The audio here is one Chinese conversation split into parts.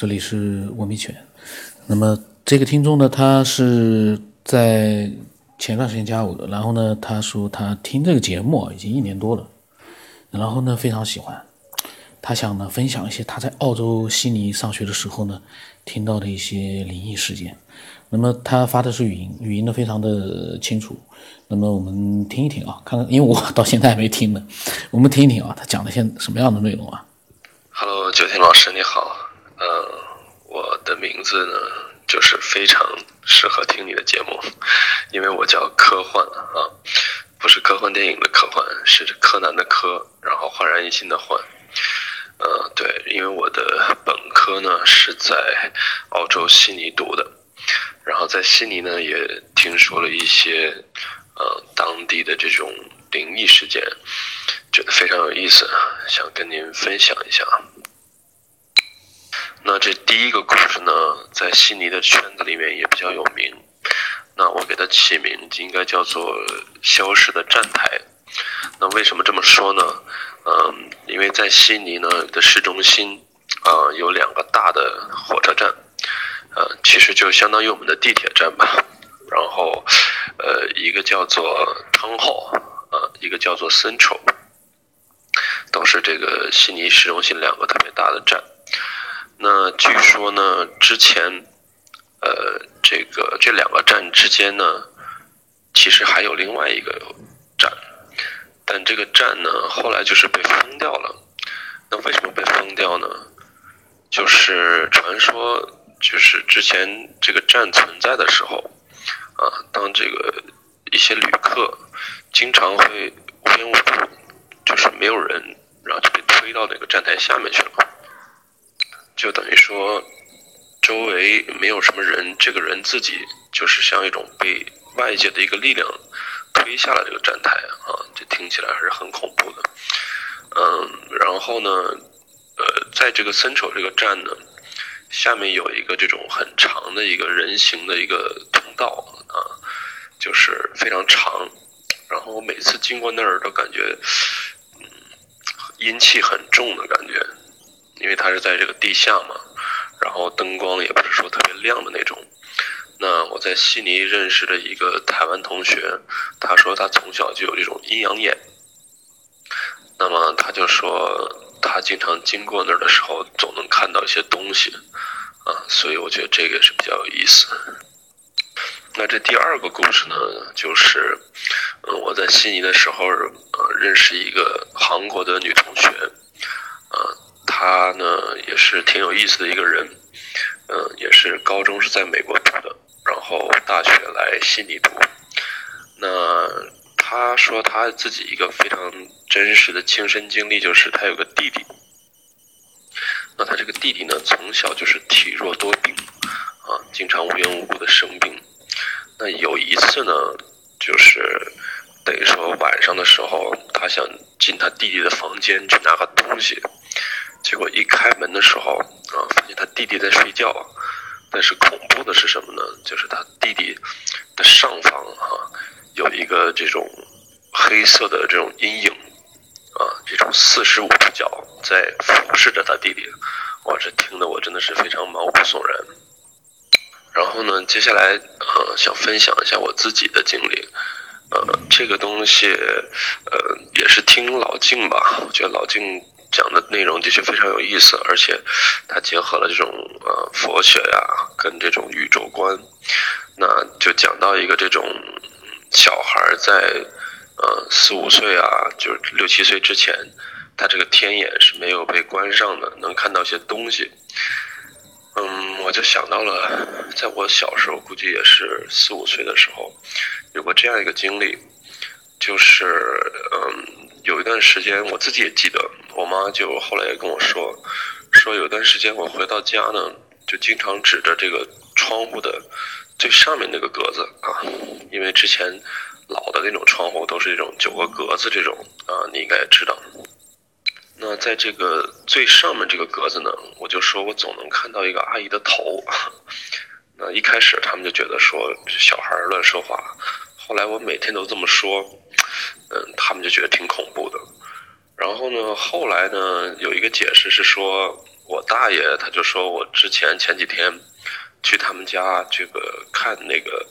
这里是文明犬。那么这个听众呢，他是在前段时间加我的，然后呢，他说他听这个节目啊已经一年多了，然后呢非常喜欢，他想呢分享一些他在澳洲悉尼上学的时候呢听到的一些灵异事件。那么他发的是语音，语音呢非常的清楚。那么我们听一听啊，看看，因为我到现在还没听呢，我们听一听啊，他讲了些什么样的内容啊？Hello，九天老师你好，呃，我的名字呢就是非常适合听你的节目，因为我叫科幻啊，不是科幻电影的科幻，是柯南的柯，然后焕然一新的焕。呃，对，因为我的本科呢是在澳洲悉尼读的。然后在悉尼呢，也听说了一些，呃，当地的这种灵异事件，觉得非常有意思，想跟您分享一下。那这第一个故事呢，在悉尼的圈子里面也比较有名。那我给它起名应该叫做“消失的站台”。那为什么这么说呢？嗯，因为在悉尼呢的市中心，啊，有两个大的火车站。呃，其实就相当于我们的地铁站吧，然后，呃，一个叫做 Town Hall，呃，一个叫做 Central，都是这个悉尼市中心两个特别大的站。那据说呢，之前，呃，这个这两个站之间呢，其实还有另外一个站，但这个站呢，后来就是被封掉了。那为什么被封掉呢？就是传说。就是之前这个站存在的时候，啊，当这个一些旅客经常会无缘无故，就是没有人，然后就被推到那个站台下面去了，就等于说周围没有什么人，这个人自己就是像一种被外界的一个力量推下了这个站台啊，这听起来还是很恐怖的。嗯，然后呢，呃，在这个 Central 这个站呢。下面有一个这种很长的一个人形的一个通道啊，就是非常长，然后我每次经过那儿都感觉，嗯，阴气很重的感觉，因为它是在这个地下嘛，然后灯光也不是说特别亮的那种。那我在悉尼认识的一个台湾同学，他说他从小就有这种阴阳眼，那么他就说。他经常经过那儿的时候，总能看到一些东西，啊，所以我觉得这个是比较有意思。那这第二个故事呢，就是，嗯，我在悉尼的时候，呃，认识一个韩国的女同学，啊，他呢也是挺有意思的一个人，嗯，也是高中是在美国读的，然后大学来悉尼读，那。他说他自己一个非常真实的亲身经历，就是他有个弟弟。那他这个弟弟呢，从小就是体弱多病，啊，经常无缘无故的生病。那有一次呢，就是等于说晚上的时候，他想进他弟弟的房间去拿个东西，结果一开门的时候，啊，发现他弟弟在睡觉。但是恐怖的是什么呢？就是他弟弟的上方，哈。有一个这种黑色的这种阴影，啊，这种四十五度角在俯视着他弟弟，哇，这听得我真的是非常毛骨悚然。然后呢，接下来呃，想分享一下我自己的经历，呃，这个东西呃也是听老静吧，我觉得老静讲的内容的确非常有意思，而且他结合了这种呃佛学呀跟这种宇宙观，那就讲到一个这种。小孩在，呃，四五岁啊，就是六七岁之前，他这个天眼是没有被关上的，能看到一些东西。嗯，我就想到了，在我小时候，估计也是四五岁的时候，有过这样一个经历，就是，嗯，有一段时间，我自己也记得，我妈就后来也跟我说，说有段时间我回到家呢，就经常指着这个窗户的。最上面那个格子啊，因为之前老的那种窗户都是这种九个格子这种啊，你应该也知道。那在这个最上面这个格子呢，我就说我总能看到一个阿姨的头。那一开始他们就觉得说小孩乱说话，后来我每天都这么说，嗯，他们就觉得挺恐怖的。然后呢，后来呢，有一个解释是说我大爷他就说我之前前几天去他们家这个看那个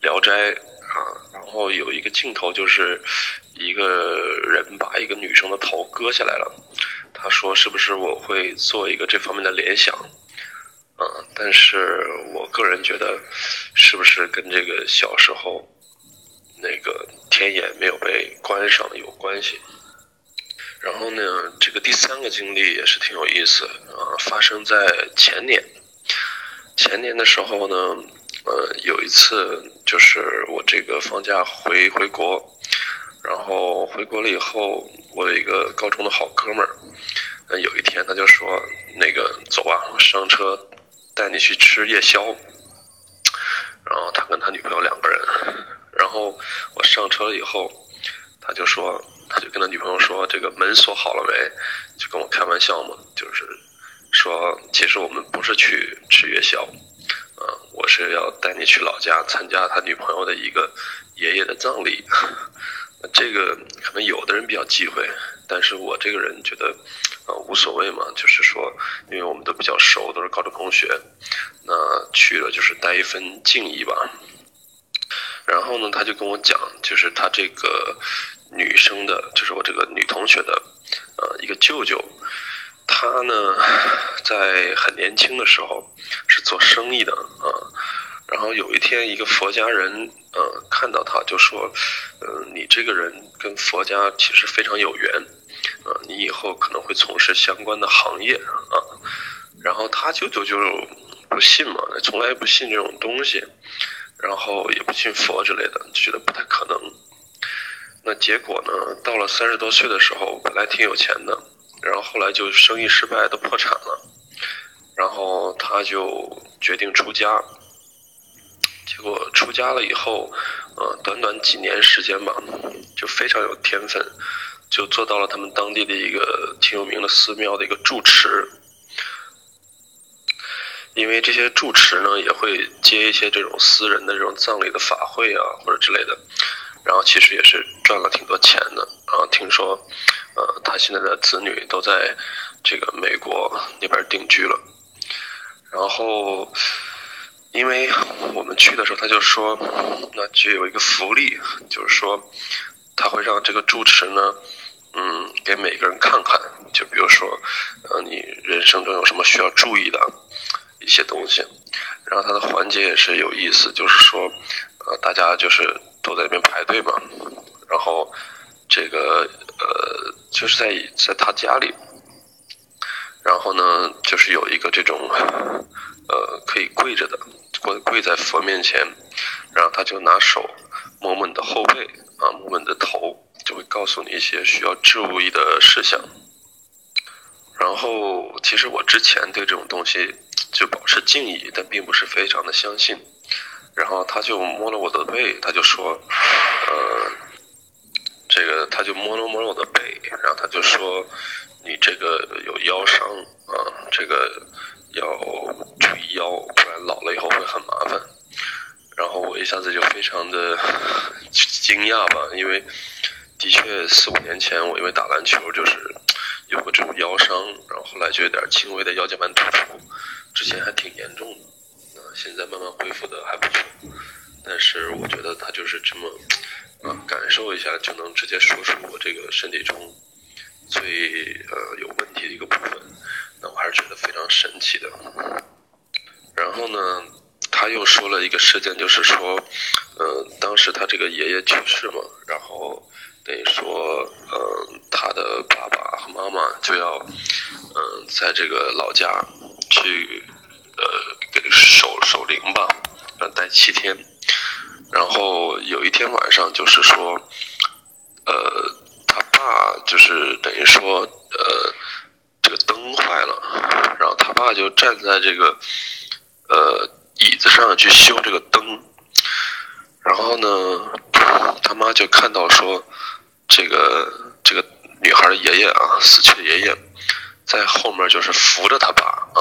《聊斋》啊，然后有一个镜头就是一个人把一个女生的头割下来了，他说是不是我会做一个这方面的联想？啊，但是我个人觉得，是不是跟这个小时候那个天眼没有被关上有关系？然后呢，这个第三个经历也是挺有意思啊，发生在前年。前年的时候呢，呃，有一次就是我这个放假回回国，然后回国了以后，我有一个高中的好哥们儿，那有一天他就说，那个走啊，上车。带你去吃夜宵，然后他跟他女朋友两个人，然后我上车了以后，他就说，他就跟他女朋友说，这个门锁好了没？就跟我开玩笑嘛，就是说，其实我们不是去吃夜宵，啊，我是要带你去老家参加他女朋友的一个爷爷的葬礼。这个可能有的人比较忌讳，但是我这个人觉得，啊，无所谓嘛，就是说，因为我们都比较熟，都是高中同学，那去了就是带一份敬意吧。然后呢，他就跟我讲，就是他这个女生的，就是我这个女同学的，呃，一个舅舅，他呢，在很年轻的时候是做生意的啊。然后有一天，一个佛家人，呃，看到他就说，呃，你这个人跟佛家其实非常有缘，呃，你以后可能会从事相关的行业啊。然后他舅舅就不信嘛，从来不信这种东西，然后也不信佛之类的，觉得不太可能。那结果呢，到了三十多岁的时候，本来挺有钱的，然后后来就生意失败，都破产了，然后他就决定出家。结果出家了以后，呃，短短几年时间吧，就非常有天分，就做到了他们当地的一个挺有名的寺庙的一个住持。因为这些住持呢，也会接一些这种私人的这种葬礼的法会啊，或者之类的，然后其实也是赚了挺多钱的。啊，听说，呃，他现在的子女都在这个美国那边定居了，然后。因为我们去的时候，他就说，那就有一个福利，就是说，他会让这个住持呢，嗯，给每个人看看，就比如说，呃，你人生中有什么需要注意的一些东西。然后他的环节也是有意思，就是说，呃，大家就是都在那边排队嘛，然后这个呃，就是在在他家里，然后呢，就是有一个这种，呃，可以跪着的。跪跪在佛面前，然后他就拿手摸摸你的后背啊，摸摸你的头，就会告诉你一些需要注意的事项。然后，其实我之前对这种东西就保持敬意，但并不是非常的相信。然后他就摸了我的背，他就说：“呃，这个他就摸了摸我的背，然后他就说，你这个有腰伤啊，这个。”要注意腰，不然老了以后会很麻烦。然后我一下子就非常的惊讶吧，因为的确四五年前我因为打篮球就是有过这种腰伤，然后后来就有点轻微的腰间盘突出，之前还挺严重的，啊，现在慢慢恢复的还不错。但是我觉得他就是这么啊，感受一下就能直接说出我这个身体中最呃有问题的一个部分。那我还是觉得非常神奇的。然后呢，他又说了一个事件，就是说，呃，当时他这个爷爷去世嘛，然后等于说，嗯，他的爸爸和妈妈就要，嗯，在这个老家去，呃，给守守灵吧，待七天。然后有一天晚上，就是说，呃，他爸就是等于说，呃。这个灯坏了，然后他爸就站在这个呃椅子上去修这个灯，然后呢，他妈就看到说，这个这个女孩的爷爷啊，死去的爷爷，在后面就是扶着他爸啊，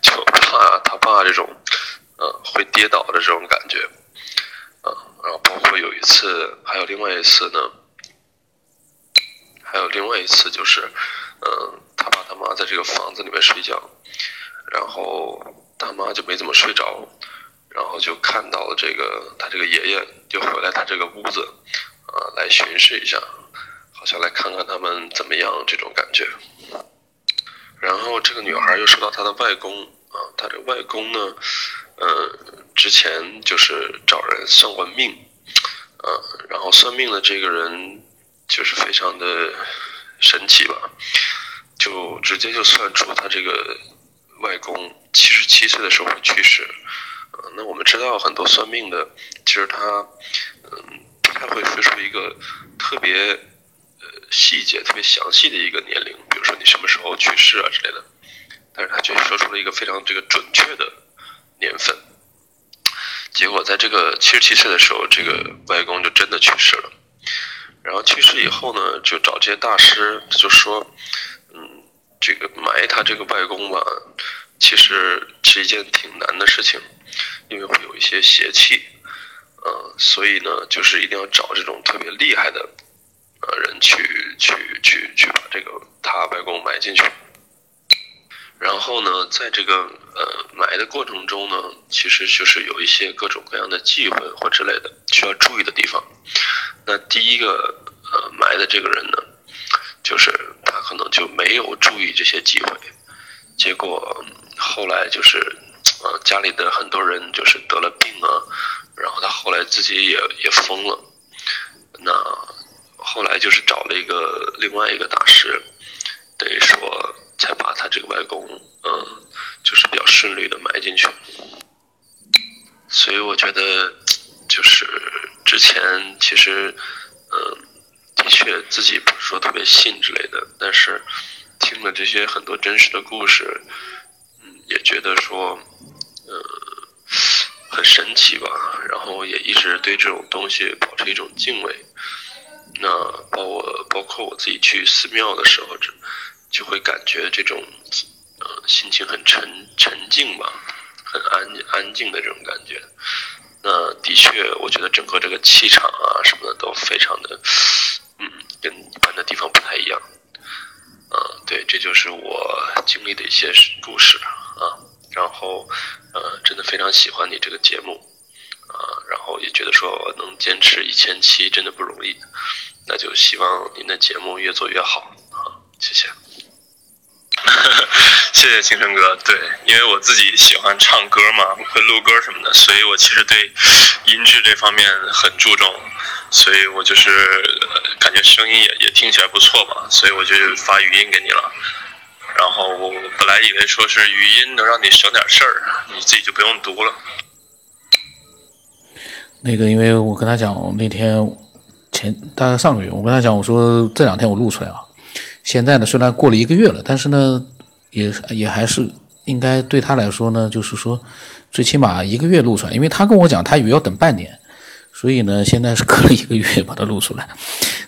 就怕他爸这种呃会跌倒的这种感觉啊，然后包括有一次，还有另外一次呢，还有另外一次就是，嗯。他爸他妈在这个房子里面睡觉，然后他妈就没怎么睡着，然后就看到了这个他这个爷爷就回来他这个屋子，啊，来巡视一下，好像来看看他们怎么样这种感觉。然后这个女孩又说到她的外公啊，她这外公呢，呃，之前就是找人算过命，啊，然后算命的这个人就是非常的神奇吧，就直接就算出他这个外公七十七岁的时候去世，啊，那我们知道很多算命的，其实他嗯他会说出一个特别呃。细节特别详细的一个年龄，比如说你什么时候去世啊之类的，但是他却说出了一个非常这个准确的年份。结果在这个七十七岁的时候，这个外公就真的去世了。然后去世以后呢，就找这些大师，就说，嗯，这个埋他这个外公吧，其实是一件挺难的事情，因为会有一些邪气，呃，所以呢，就是一定要找这种特别厉害的。呃，人去去去去把这个他外公埋进去，然后呢，在这个呃埋的过程中呢，其实就是有一些各种各样的忌讳或之类的需要注意的地方。那第一个呃埋的这个人呢，就是他可能就没有注意这些忌讳，结果后来就是呃家里的很多人就是得了病啊，然后他后来自己也也疯了，那。后来就是找了一个另外一个大师，等于说才把他这个外公，嗯，就是比较顺利的埋进去。所以我觉得，就是之前其实，嗯，的确自己不是说特别信之类的，但是听了这些很多真实的故事，嗯，也觉得说，嗯，很神奇吧。然后也一直对这种东西保持一种敬畏。那包括包括我自己去寺庙的时候，就就会感觉这种，呃，心情很沉沉静吧，很安安静的这种感觉。那的确，我觉得整个这个气场啊什么的都非常的，嗯，跟一般的地方不太一样。啊，对，这就是我经历的一些故事啊。然后，呃，真的非常喜欢你这个节目。啊，然后也觉得说能坚持一千期真的不容易，那就希望您的节目越做越好啊！谢谢，谢谢青春哥。对，因为我自己喜欢唱歌嘛，会录歌什么的，所以我其实对音质这方面很注重，所以我就是感觉声音也也听起来不错嘛，所以我就发语音给你了。然后我本来以为说是语音能让你省点事儿，你自己就不用读了。那个，因为我跟他讲，那天前大概上个月，我跟他讲，我说这两天我录出来啊。现在呢，虽然过了一个月了，但是呢，也也还是应该对他来说呢，就是说最起码一个月录出来，因为他跟我讲，他以为要等半年，所以呢，现在是隔了一个月把它录出来。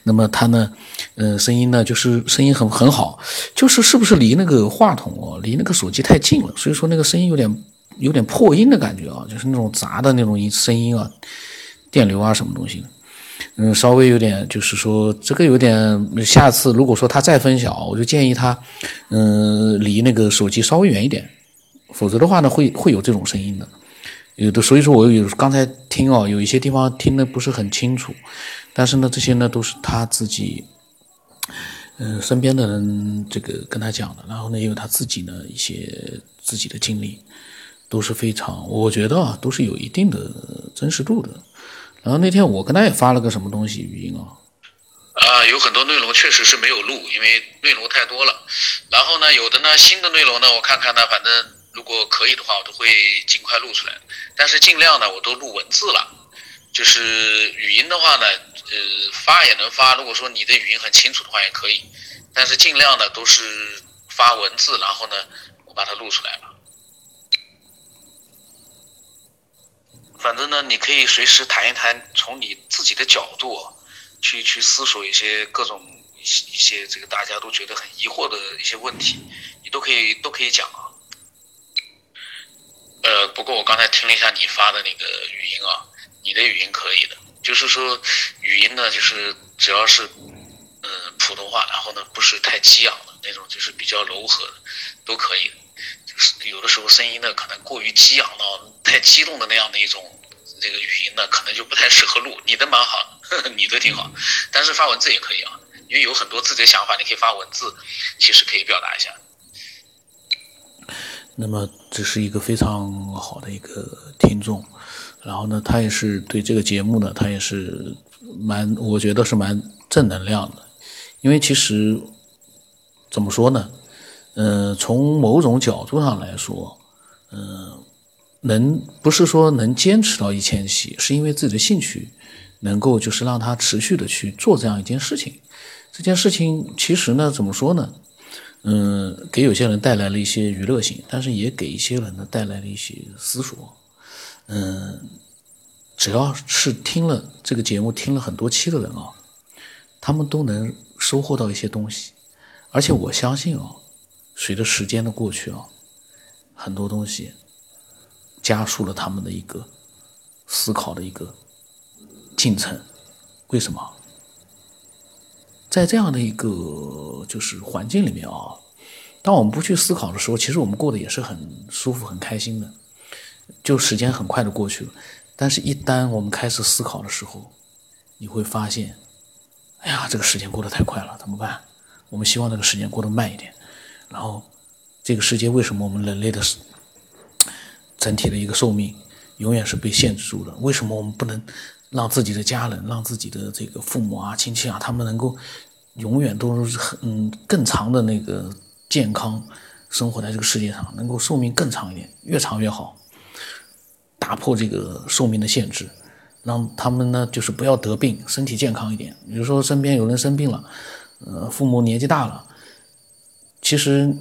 那么他呢，呃，声音呢，就是声音很很好，就是是不是离那个话筒哦，离那个手机太近了，所以说那个声音有点。有点破音的感觉啊，就是那种杂的那种音声音啊，电流啊什么东西，嗯，稍微有点，就是说这个有点，下次如果说他再分享，我就建议他，嗯，离那个手机稍微远一点，否则的话呢，会会有这种声音的，有的，所以说我有刚才听哦，有一些地方听的不是很清楚，但是呢，这些呢都是他自己，嗯，身边的人这个跟他讲的，然后呢，也有他自己呢一些自己的经历。都是非常，我觉得啊，都是有一定的真实度的。然后那天我跟他也发了个什么东西语音啊，啊，有很多内容确实是没有录，因为内容太多了。然后呢，有的呢新的内容呢，我看看呢，反正如果可以的话，我都会尽快录出来。但是尽量呢，我都录文字了。就是语音的话呢，呃，发也能发。如果说你的语音很清楚的话，也可以。但是尽量呢，都是发文字，然后呢，我把它录出来了。反正呢，你可以随时谈一谈，从你自己的角度去去思索一些各种一些这个大家都觉得很疑惑的一些问题，你都可以都可以讲啊。呃，不过我刚才听了一下你发的那个语音啊，你的语音可以的，就是说语音呢，就是只要是嗯普通话，然后呢不是太激昂的那种，就是比较柔和的，都可以。就是有的时候声音呢可能过于激昂到太激动的那样的一种这个语音呢，可能就不太适合录。你的蛮好，你的挺好，但是发文字也可以啊，因为有很多自己的想法，你可以发文字，其实可以表达一下。那么这是一个非常好的一个听众，然后呢，他也是对这个节目呢，他也是蛮，我觉得是蛮正能量的，因为其实怎么说呢，呃，从某种角度上来说，嗯，能不是说能坚持到一千期，是因为自己的兴趣能够就是让他持续的去做这样一件事情，这件事情其实呢，怎么说呢？嗯，给有些人带来了一些娱乐性，但是也给一些人呢带来了一些思索。嗯，只要是听了这个节目听了很多期的人啊，他们都能收获到一些东西。而且我相信啊，随着时间的过去啊，很多东西加速了他们的一个思考的一个进程。为什么？在这样的一个就是环境里面啊，当我们不去思考的时候，其实我们过得也是很舒服、很开心的，就时间很快的过去了。但是，一旦我们开始思考的时候，你会发现，哎呀，这个时间过得太快了，怎么办？我们希望这个时间过得慢一点。然后，这个世界为什么我们人类的整体的一个寿命永远是被限制住的？为什么我们不能让自己的家人、让自己的这个父母啊、亲戚啊，他们能够？永远都是很嗯更长的那个健康生活在这个世界上，能够寿命更长一点，越长越好。打破这个寿命的限制，让他们呢就是不要得病，身体健康一点。比如说身边有人生病了，呃，父母年纪大了，其实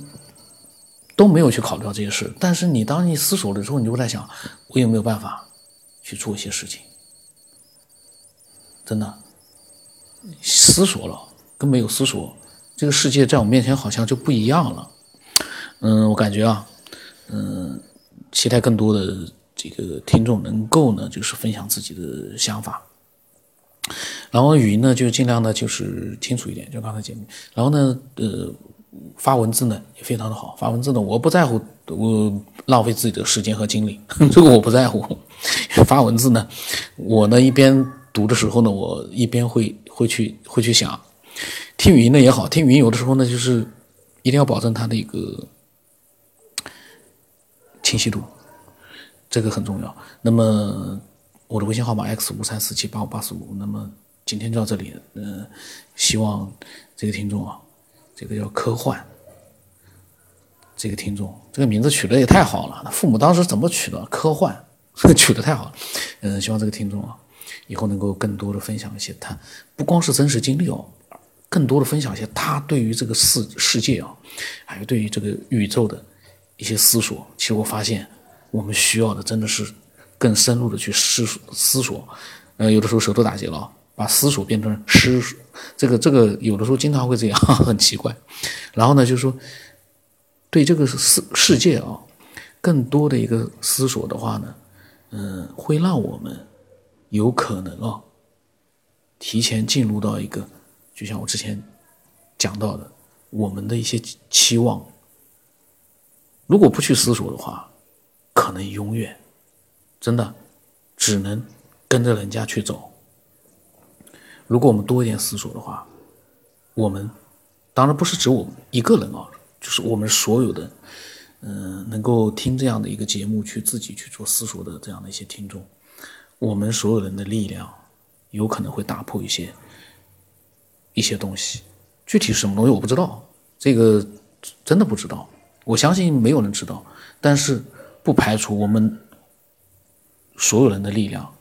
都没有去考虑到这些事。但是你当你思索的时候，你就会在想，我有没有办法去做一些事情？真的思索了。跟没有思索，这个世界在我面前好像就不一样了。嗯，我感觉啊，嗯，期待更多的这个听众能够呢，就是分享自己的想法。然后语音呢，就尽量的就是清楚一点，就刚才节目。然后呢，呃，发文字呢也非常的好。发文字呢，我不在乎我浪费自己的时间和精力，这个我不在乎。发文字呢，我呢一边读的时候呢，我一边会会去会去想。听语音的也好，听语音有的时候呢，就是一定要保证它的一个清晰度，这个很重要。那么我的微信号码 x 五三四七八五八四五，那么今天就到这里。嗯，希望这个听众啊，这个叫科幻，这个听众这个名字取的也太好了。父母当时怎么取的？科幻 取的太好了。嗯，希望这个听众啊，以后能够更多的分享一些他不光是真实经历哦。更多的分享一些他对于这个世世界啊，还有对于这个宇宙的一些思索。其实我发现，我们需要的真的是更深入的去思索思索。呃，有的时候舌头打结了，把思索变成诗，这个这个有的时候经常会这样，很奇怪。然后呢，就是说对这个世世界啊，更多的一个思索的话呢，嗯，会让我们有可能啊，提前进入到一个。就像我之前讲到的，我们的一些期望，如果不去思索的话，可能永远真的只能跟着人家去走。如果我们多一点思索的话，我们当然不是指我们一个人啊，就是我们所有的，嗯，能够听这样的一个节目去自己去做思索的这样的一些听众，我们所有人的力量有可能会打破一些。一些东西，具体是什么东西我不知道，这个真的不知道。我相信没有人知道，但是不排除我们所有人的力量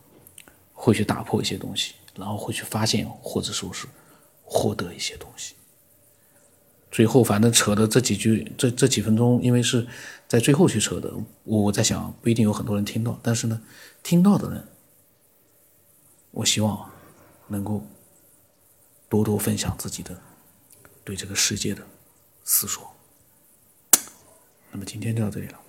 会去打破一些东西，然后会去发现或者说是获得一些东西。最后反正扯的这几句，这这几分钟，因为是在最后去扯的，我在想不一定有很多人听到，但是呢，听到的人，我希望能够。多多分享自己的对这个世界的思索。那么今天就到这里了。